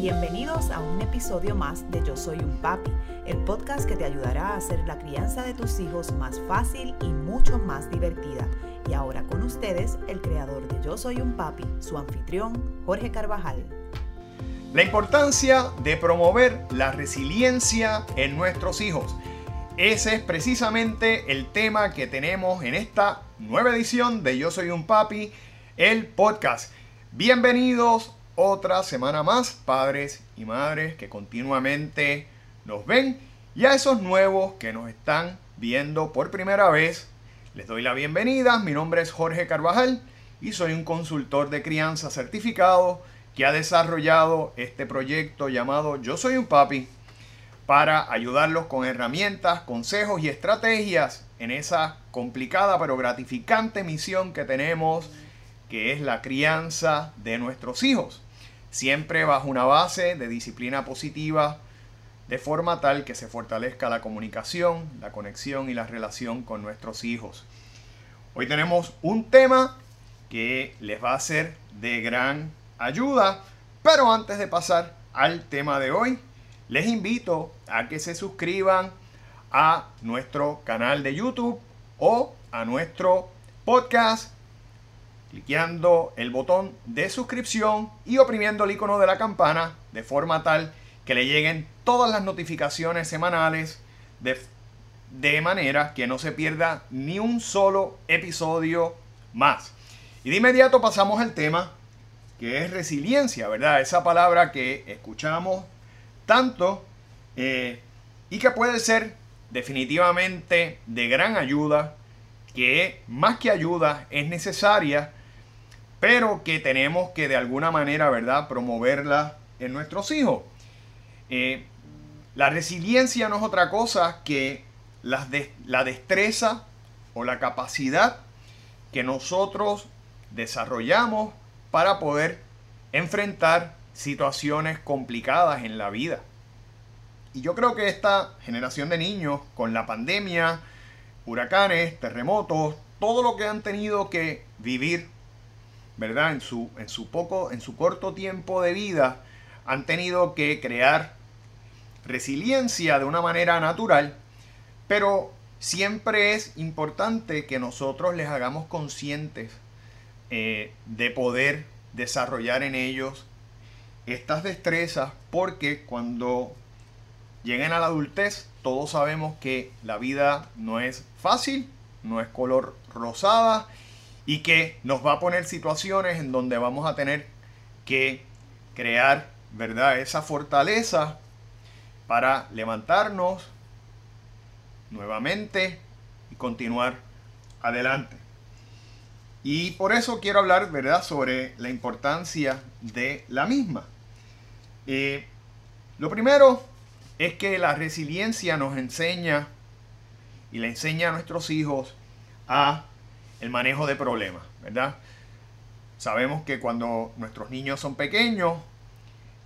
Bienvenidos a un episodio más de Yo Soy un Papi, el podcast que te ayudará a hacer la crianza de tus hijos más fácil y mucho más divertida. Y ahora con ustedes, el creador de Yo Soy un Papi, su anfitrión, Jorge Carvajal. La importancia de promover la resiliencia en nuestros hijos. Ese es precisamente el tema que tenemos en esta nueva edición de Yo Soy un Papi, el podcast. Bienvenidos otra semana más, padres y madres que continuamente nos ven y a esos nuevos que nos están viendo por primera vez. Les doy la bienvenida, mi nombre es Jorge Carvajal y soy un consultor de crianza certificado que ha desarrollado este proyecto llamado Yo Soy un Papi para ayudarlos con herramientas, consejos y estrategias en esa complicada pero gratificante misión que tenemos que es la crianza de nuestros hijos siempre bajo una base de disciplina positiva, de forma tal que se fortalezca la comunicación, la conexión y la relación con nuestros hijos. Hoy tenemos un tema que les va a ser de gran ayuda, pero antes de pasar al tema de hoy, les invito a que se suscriban a nuestro canal de YouTube o a nuestro podcast cliqueando el botón de suscripción y oprimiendo el icono de la campana de forma tal que le lleguen todas las notificaciones semanales de, de manera que no se pierda ni un solo episodio más. Y de inmediato pasamos al tema que es resiliencia, ¿verdad? Esa palabra que escuchamos tanto eh, y que puede ser definitivamente de gran ayuda, que más que ayuda es necesaria pero que tenemos que de alguna manera, ¿verdad?, promoverla en nuestros hijos. Eh, la resiliencia no es otra cosa que la, la destreza o la capacidad que nosotros desarrollamos para poder enfrentar situaciones complicadas en la vida. Y yo creo que esta generación de niños, con la pandemia, huracanes, terremotos, todo lo que han tenido que vivir ¿verdad? En su, en su poco, en su corto tiempo de vida, han tenido que crear resiliencia de una manera natural, pero siempre es importante que nosotros les hagamos conscientes eh, de poder desarrollar en ellos estas destrezas, porque cuando lleguen a la adultez, todos sabemos que la vida no es fácil, no es color rosada y que nos va a poner situaciones en donde vamos a tener que crear, ¿verdad? Esa fortaleza para levantarnos nuevamente y continuar adelante. Y por eso quiero hablar, ¿verdad?, sobre la importancia de la misma. Eh, lo primero es que la resiliencia nos enseña y le enseña a nuestros hijos a el manejo de problemas, ¿verdad? Sabemos que cuando nuestros niños son pequeños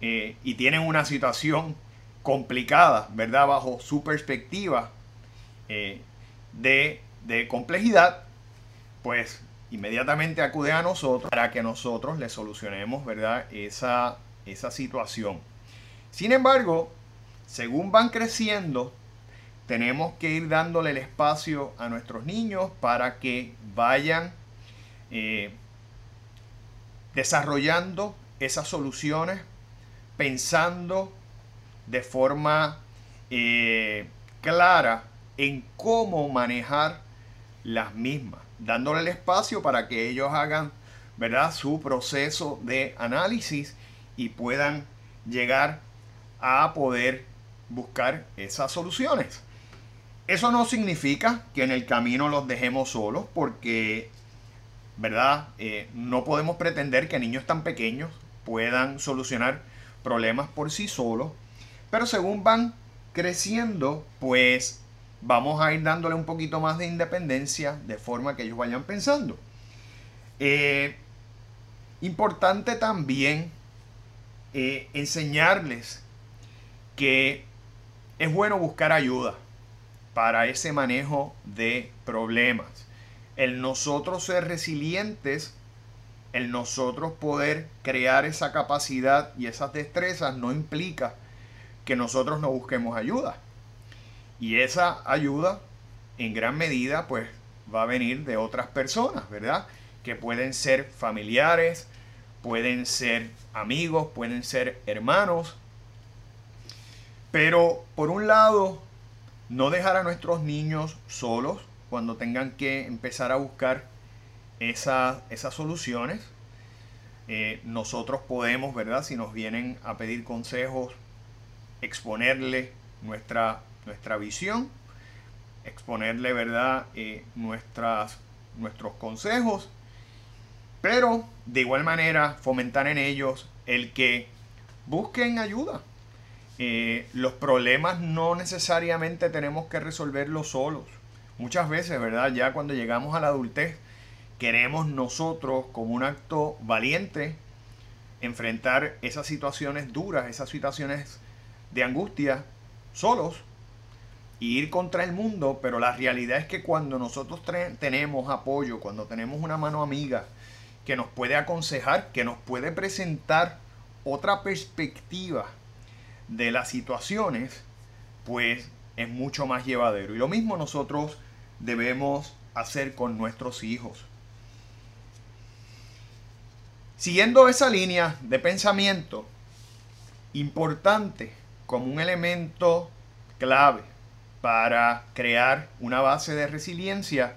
eh, y tienen una situación complicada, ¿verdad? Bajo su perspectiva eh, de, complejidad, pues inmediatamente acude a nosotros para que nosotros le solucionemos, ¿verdad? Esa, esa situación. Sin embargo, según van creciendo, tenemos que ir dándole el espacio a nuestros niños para que vayan eh, desarrollando esas soluciones, pensando de forma eh, clara en cómo manejar las mismas, dándole el espacio para que ellos hagan ¿verdad? su proceso de análisis y puedan llegar a poder buscar esas soluciones. Eso no significa que en el camino los dejemos solos, porque, ¿verdad? Eh, no podemos pretender que niños tan pequeños puedan solucionar problemas por sí solos, pero según van creciendo, pues vamos a ir dándole un poquito más de independencia de forma que ellos vayan pensando. Eh, importante también eh, enseñarles que es bueno buscar ayuda para ese manejo de problemas. El nosotros ser resilientes el nosotros poder crear esa capacidad y esas destrezas no implica que nosotros no busquemos ayuda. Y esa ayuda en gran medida pues va a venir de otras personas, ¿verdad? Que pueden ser familiares, pueden ser amigos, pueden ser hermanos. Pero por un lado, no dejar a nuestros niños solos cuando tengan que empezar a buscar esas soluciones. Eh, nosotros podemos, ¿verdad? Si nos vienen a pedir consejos, exponerle nuestra, nuestra visión, exponerle, ¿verdad? Eh, nuestras, nuestros consejos, pero de igual manera fomentar en ellos el que busquen ayuda. Eh, los problemas no necesariamente tenemos que resolverlos solos. Muchas veces, ¿verdad? Ya cuando llegamos a la adultez, queremos nosotros, como un acto valiente, enfrentar esas situaciones duras, esas situaciones de angustia, solos, y ir contra el mundo, pero la realidad es que cuando nosotros tenemos apoyo, cuando tenemos una mano amiga que nos puede aconsejar, que nos puede presentar otra perspectiva de las situaciones, pues es mucho más llevadero. Y lo mismo nosotros debemos hacer con nuestros hijos. Siguiendo esa línea de pensamiento, importante como un elemento clave para crear una base de resiliencia,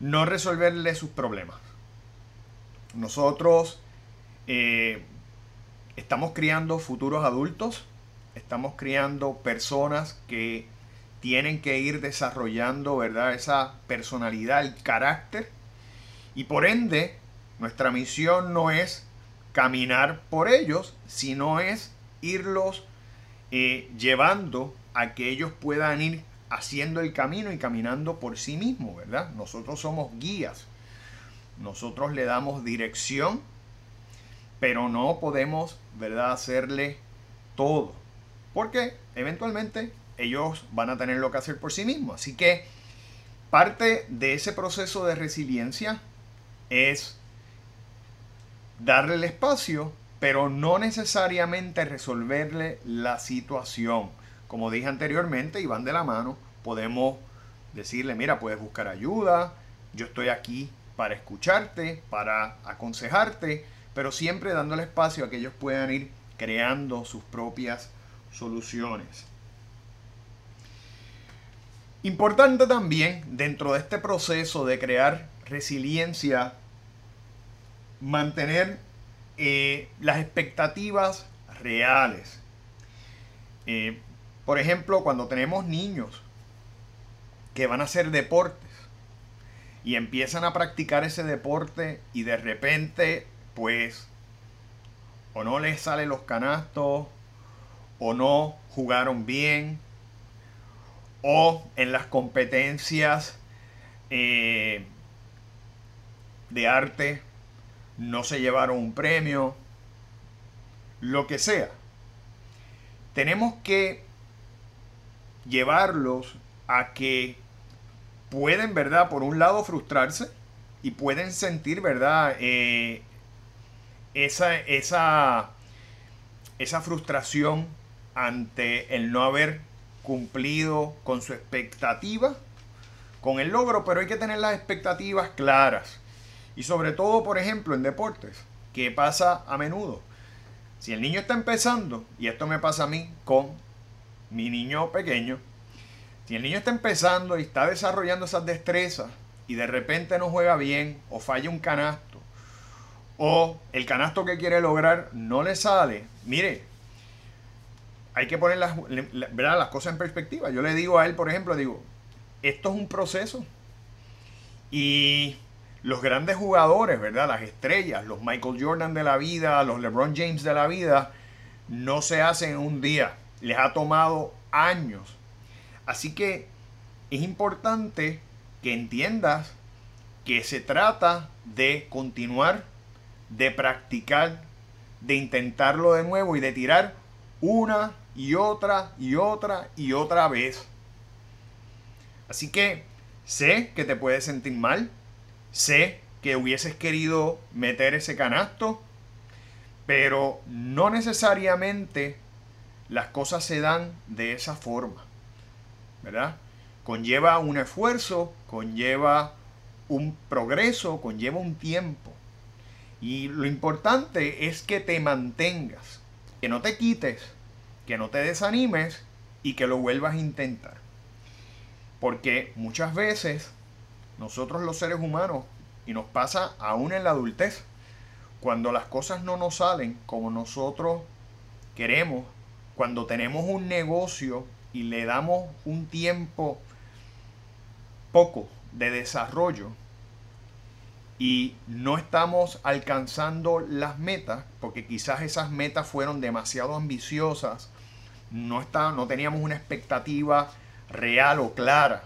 no resolverle sus problemas. Nosotros eh, estamos criando futuros adultos, estamos criando personas que tienen que ir desarrollando, ¿verdad? Esa personalidad, el carácter. Y por ende, nuestra misión no es caminar por ellos, sino es irlos eh, llevando a que ellos puedan ir haciendo el camino y caminando por sí mismos, ¿verdad? Nosotros somos guías, nosotros le damos dirección, pero no podemos, ¿verdad?, hacerle todo, porque eventualmente ellos van a tener lo que hacer por sí mismos. Así que parte de ese proceso de resiliencia es darle el espacio, pero no necesariamente resolverle la situación. Como dije anteriormente, y van de la mano, podemos decirle, mira, puedes buscar ayuda, yo estoy aquí para escucharte, para aconsejarte, pero siempre dándole espacio a que ellos puedan ir creando sus propias soluciones. Importante también dentro de este proceso de crear resiliencia mantener eh, las expectativas reales. Eh, por ejemplo, cuando tenemos niños que van a hacer deportes y empiezan a practicar ese deporte y de repente, pues, o no les salen los canastos, o no jugaron bien, o en las competencias eh, de arte no se llevaron un premio, lo que sea. Tenemos que llevarlos a que pueden, ¿verdad? Por un lado frustrarse y pueden sentir, ¿verdad? Eh, esa, esa, esa frustración ante el no haber cumplido con su expectativa, con el logro, pero hay que tener las expectativas claras. Y sobre todo, por ejemplo, en deportes, que pasa a menudo. Si el niño está empezando, y esto me pasa a mí con mi niño pequeño, si el niño está empezando y está desarrollando esas destrezas y de repente no juega bien o falla un canasto o el canasto que quiere lograr no le sale, mire, hay que poner las, las cosas en perspectiva. Yo le digo a él, por ejemplo, digo, esto es un proceso y los grandes jugadores, ¿verdad? Las estrellas, los Michael Jordan de la vida, los LeBron James de la vida, no se hacen en un día. Les ha tomado años. Así que es importante que entiendas que se trata de continuar, de practicar, de intentarlo de nuevo y de tirar una y otra y otra y otra vez. Así que sé que te puedes sentir mal, Sé que hubieses querido meter ese canasto, pero no necesariamente las cosas se dan de esa forma, ¿verdad? Conlleva un esfuerzo, conlleva un progreso, conlleva un tiempo. Y lo importante es que te mantengas, que no te quites, que no te desanimes y que lo vuelvas a intentar. Porque muchas veces nosotros los seres humanos, y nos pasa aún en la adultez, cuando las cosas no nos salen como nosotros queremos, cuando tenemos un negocio y le damos un tiempo poco de desarrollo y no estamos alcanzando las metas, porque quizás esas metas fueron demasiado ambiciosas, no, está, no teníamos una expectativa real o clara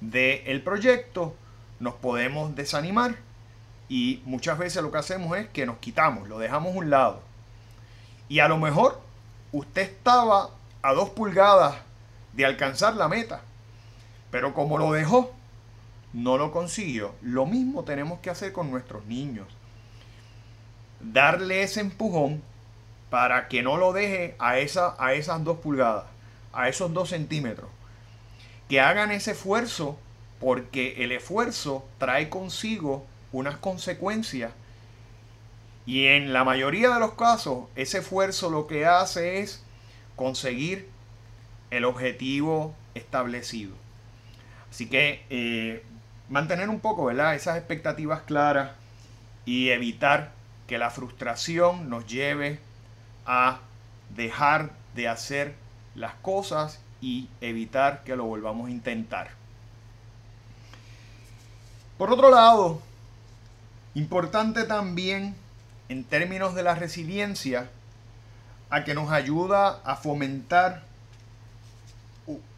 del proyecto, nos podemos desanimar y muchas veces lo que hacemos es que nos quitamos, lo dejamos a un lado. Y a lo mejor usted estaba a dos pulgadas de alcanzar la meta, pero como lo dejó, no lo consiguió. Lo mismo tenemos que hacer con nuestros niños. Darle ese empujón para que no lo deje a, esa, a esas dos pulgadas, a esos dos centímetros. Que hagan ese esfuerzo porque el esfuerzo trae consigo unas consecuencias. Y en la mayoría de los casos, ese esfuerzo lo que hace es conseguir el objetivo establecido. Así que eh, mantener un poco ¿verdad? esas expectativas claras y evitar que la frustración nos lleve a dejar de hacer las cosas y evitar que lo volvamos a intentar. Por otro lado, importante también en términos de la resiliencia, a que nos ayuda a fomentar,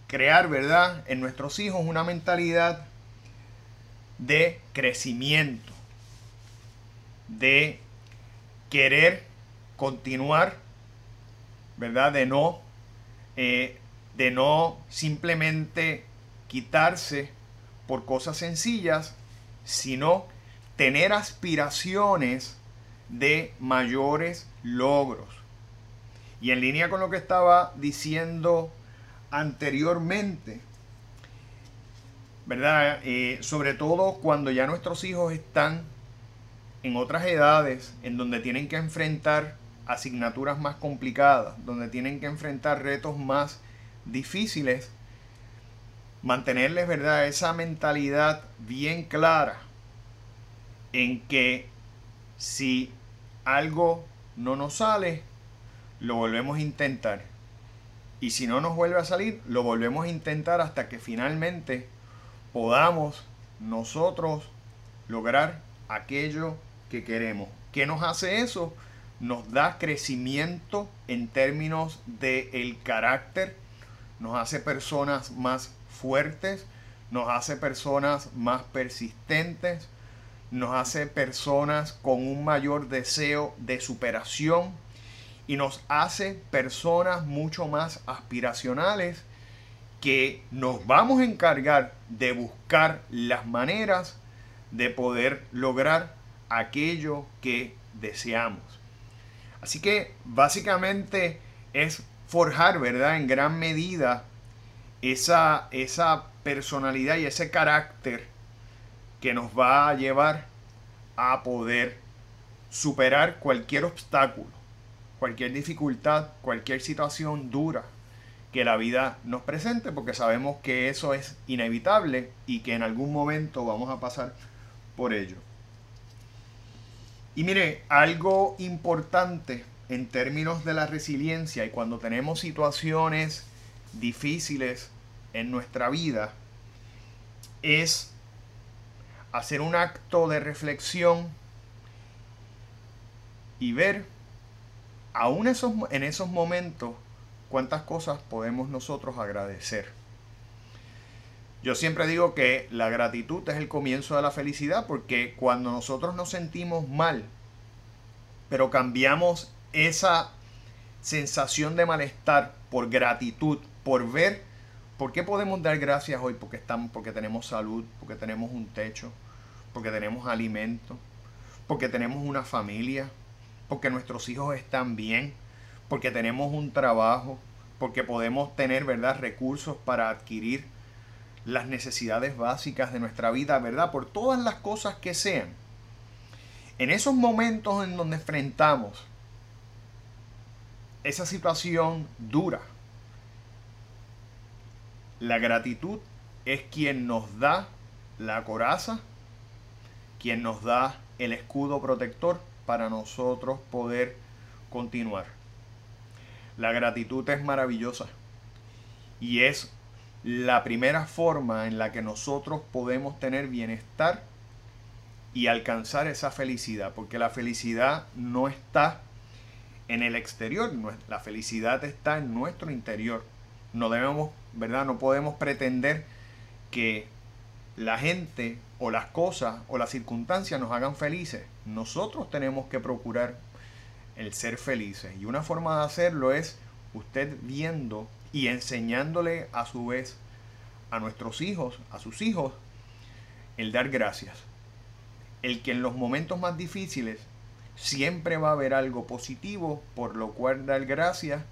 crear, ¿verdad?, en nuestros hijos una mentalidad de crecimiento, de querer continuar, ¿verdad? De no, eh, de no simplemente quitarse por cosas sencillas, sino tener aspiraciones de mayores logros. Y en línea con lo que estaba diciendo anteriormente, ¿verdad? Eh, sobre todo cuando ya nuestros hijos están en otras edades, en donde tienen que enfrentar asignaturas más complicadas, donde tienen que enfrentar retos más difíciles, mantenerles, ¿verdad? Esa mentalidad bien clara en que si algo no nos sale, lo volvemos a intentar. Y si no nos vuelve a salir, lo volvemos a intentar hasta que finalmente podamos nosotros lograr aquello que queremos. ¿Qué nos hace eso? Nos da crecimiento en términos de el carácter, nos hace personas más fuertes, nos hace personas más persistentes, nos hace personas con un mayor deseo de superación y nos hace personas mucho más aspiracionales que nos vamos a encargar de buscar las maneras de poder lograr aquello que deseamos. Así que básicamente es forjar, ¿verdad? En gran medida esa, esa personalidad y ese carácter que nos va a llevar a poder superar cualquier obstáculo, cualquier dificultad, cualquier situación dura que la vida nos presente, porque sabemos que eso es inevitable y que en algún momento vamos a pasar por ello. Y mire, algo importante en términos de la resiliencia y cuando tenemos situaciones difíciles en nuestra vida es hacer un acto de reflexión y ver aún esos, en esos momentos cuántas cosas podemos nosotros agradecer. Yo siempre digo que la gratitud es el comienzo de la felicidad porque cuando nosotros nos sentimos mal, pero cambiamos esa sensación de malestar por gratitud, por ver por qué podemos dar gracias hoy, porque estamos, porque tenemos salud, porque tenemos un techo, porque tenemos alimento, porque tenemos una familia, porque nuestros hijos están bien, porque tenemos un trabajo, porque podemos tener, ¿verdad?, recursos para adquirir las necesidades básicas de nuestra vida, ¿verdad? Por todas las cosas que sean. En esos momentos en donde enfrentamos esa situación dura, la gratitud es quien nos da la coraza, quien nos da el escudo protector para nosotros poder continuar. La gratitud es maravillosa y es la primera forma en la que nosotros podemos tener bienestar y alcanzar esa felicidad, porque la felicidad no está en el exterior, la felicidad está en nuestro interior. No debemos, ¿verdad? No podemos pretender que la gente o las cosas o las circunstancias nos hagan felices. Nosotros tenemos que procurar el ser felices. Y una forma de hacerlo es usted viendo y enseñándole a su vez a nuestros hijos, a sus hijos, el dar gracias. El que en los momentos más difíciles siempre va a haber algo positivo por lo cual dar gracias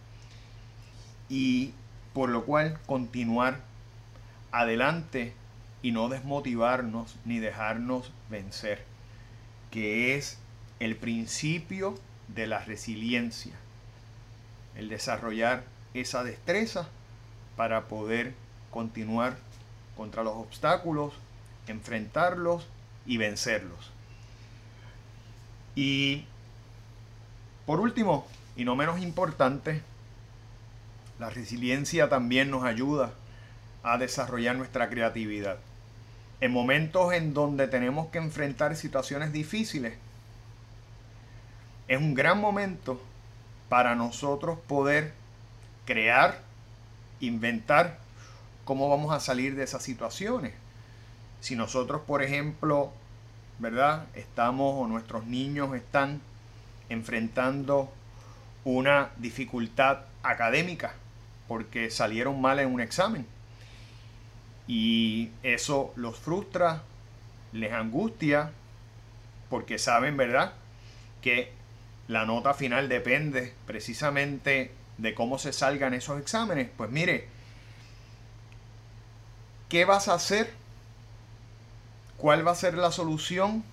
y por lo cual continuar adelante y no desmotivarnos ni dejarnos vencer, que es el principio de la resiliencia, el desarrollar esa destreza para poder continuar contra los obstáculos, enfrentarlos y vencerlos. Y por último, y no menos importante, la resiliencia también nos ayuda a desarrollar nuestra creatividad. En momentos en donde tenemos que enfrentar situaciones difíciles, es un gran momento para nosotros poder crear, inventar cómo vamos a salir de esas situaciones. Si nosotros, por ejemplo, ¿verdad? Estamos o nuestros niños están enfrentando una dificultad académica porque salieron mal en un examen y eso los frustra, les angustia, porque saben, ¿verdad?, que la nota final depende precisamente de cómo se salgan esos exámenes. Pues mire, ¿qué vas a hacer? ¿Cuál va a ser la solución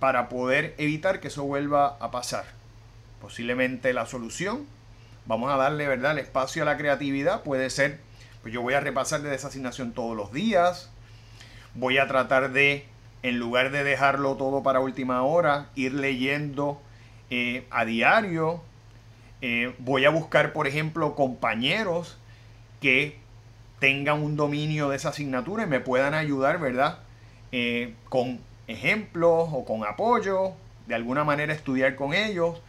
para poder evitar que eso vuelva a pasar? Posiblemente la solución, vamos a darle, ¿verdad?, el espacio a la creatividad, puede ser pues yo voy a repasar de esa asignación todos los días. Voy a tratar de, en lugar de dejarlo todo para última hora, ir leyendo eh, a diario. Eh, voy a buscar, por ejemplo, compañeros que tengan un dominio de esa asignatura y me puedan ayudar, ¿verdad? Eh, con ejemplos o con apoyo, de alguna manera estudiar con ellos.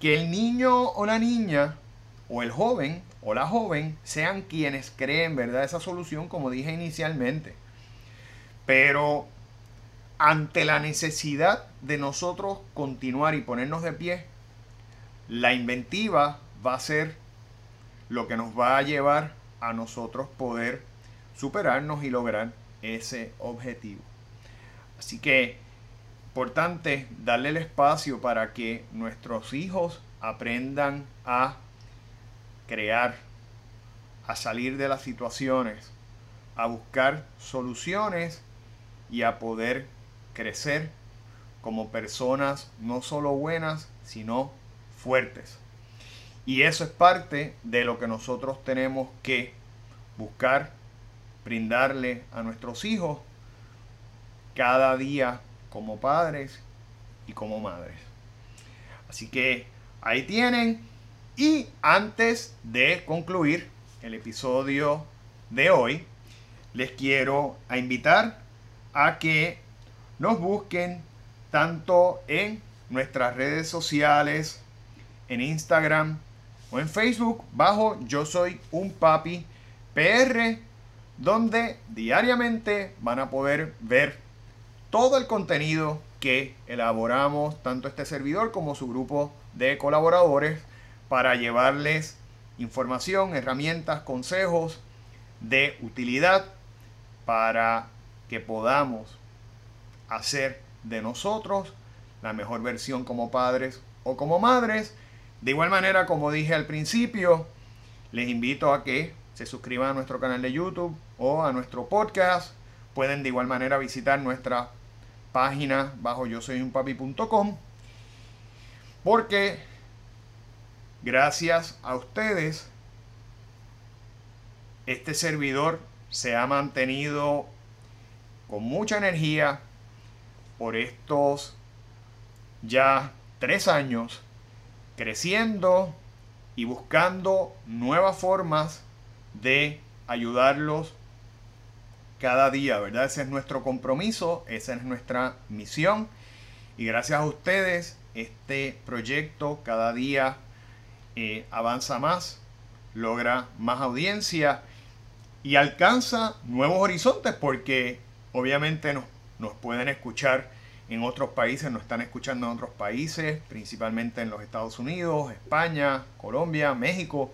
Que el niño o la niña o el joven o la joven sean quienes creen, ¿verdad?, esa solución, como dije inicialmente. Pero ante la necesidad de nosotros continuar y ponernos de pie, la inventiva va a ser lo que nos va a llevar a nosotros poder superarnos y lograr ese objetivo. Así que, importante, darle el espacio para que nuestros hijos aprendan a crear, a salir de las situaciones, a buscar soluciones y a poder crecer como personas no solo buenas, sino fuertes. Y eso es parte de lo que nosotros tenemos que buscar, brindarle a nuestros hijos cada día como padres y como madres. Así que ahí tienen y antes de concluir el episodio de hoy, les quiero invitar a que nos busquen tanto en nuestras redes sociales, en Instagram o en Facebook, bajo Yo Soy un Papi PR, donde diariamente van a poder ver todo el contenido que elaboramos, tanto este servidor como su grupo de colaboradores para llevarles información, herramientas, consejos de utilidad para que podamos hacer de nosotros la mejor versión como padres o como madres. De igual manera, como dije al principio, les invito a que se suscriban a nuestro canal de YouTube o a nuestro podcast. Pueden de igual manera visitar nuestra página bajo yo soy un papi.com porque gracias a ustedes este servidor se ha mantenido con mucha energía por estos ya tres años creciendo y buscando nuevas formas de ayudarlos cada día, ¿verdad? Ese es nuestro compromiso, esa es nuestra misión. Y gracias a ustedes, este proyecto cada día eh, avanza más, logra más audiencia y alcanza nuevos horizontes porque obviamente nos, nos pueden escuchar en otros países, nos están escuchando en otros países, principalmente en los Estados Unidos, España, Colombia, México.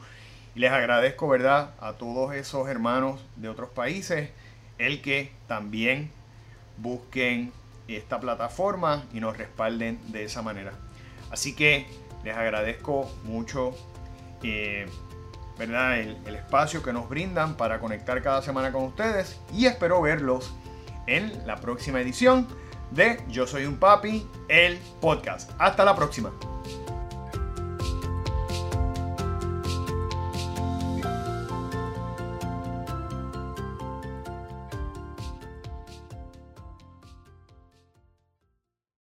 Les agradezco, ¿verdad?, a todos esos hermanos de otros países, el que también busquen esta plataforma y nos respalden de esa manera. Así que les agradezco mucho, eh, ¿verdad?, el espacio que nos brindan para conectar cada semana con ustedes y espero verlos en la próxima edición de Yo Soy un Papi, el podcast. Hasta la próxima.